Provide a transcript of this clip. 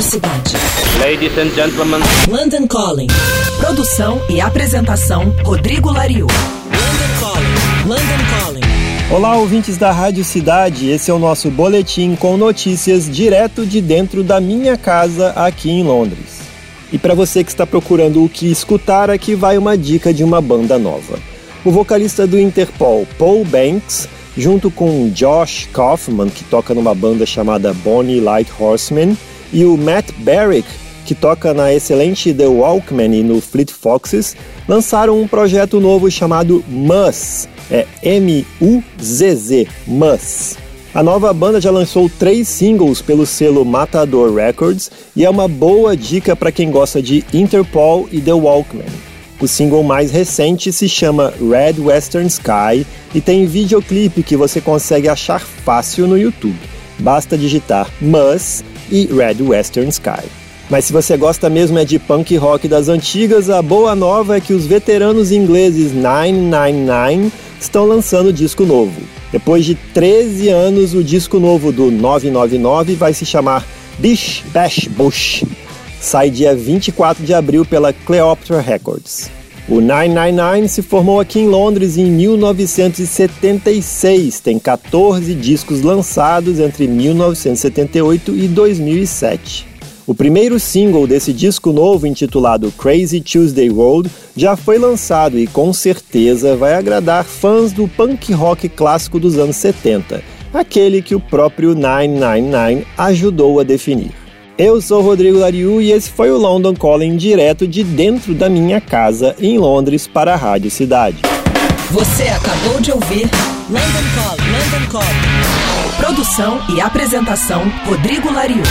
Cidade. Ladies and gentlemen. London Calling. Produção e apresentação Rodrigo Lariu. London Calling. London Calling. Olá, ouvintes da Rádio Cidade. Esse é o nosso boletim com notícias direto de dentro da minha casa aqui em Londres. E para você que está procurando o que escutar, aqui vai uma dica de uma banda nova. O vocalista do Interpol, Paul Banks, junto com Josh Kaufman, que toca numa banda chamada Bonnie Light Horseman, e o Matt Barrick, que toca na excelente The Walkman e no Fleet Foxes, lançaram um projeto novo chamado Mus, é M-U-Z-Z, Mus. A nova banda já lançou três singles pelo selo Matador Records e é uma boa dica para quem gosta de Interpol e The Walkman. O single mais recente se chama Red Western Sky e tem videoclipe que você consegue achar fácil no YouTube. Basta digitar Mus e Red Western Sky. Mas se você gosta mesmo é de punk rock das antigas, a boa nova é que os veteranos ingleses 999 estão lançando disco novo. Depois de 13 anos, o disco novo do 999 vai se chamar Bish Bash Bush sai dia 24 de abril pela Cleopatra Records. O 999 se formou aqui em Londres em 1976, tem 14 discos lançados entre 1978 e 2007. O primeiro single desse disco novo, intitulado Crazy Tuesday Road, já foi lançado e com certeza vai agradar fãs do punk rock clássico dos anos 70, aquele que o próprio 999 ajudou a definir. Eu sou Rodrigo Lariu e esse foi o London Calling direto de dentro da minha casa em Londres para a Rádio Cidade. Você acabou de ouvir London Calling. London Calling. Produção e apresentação Rodrigo Lariu.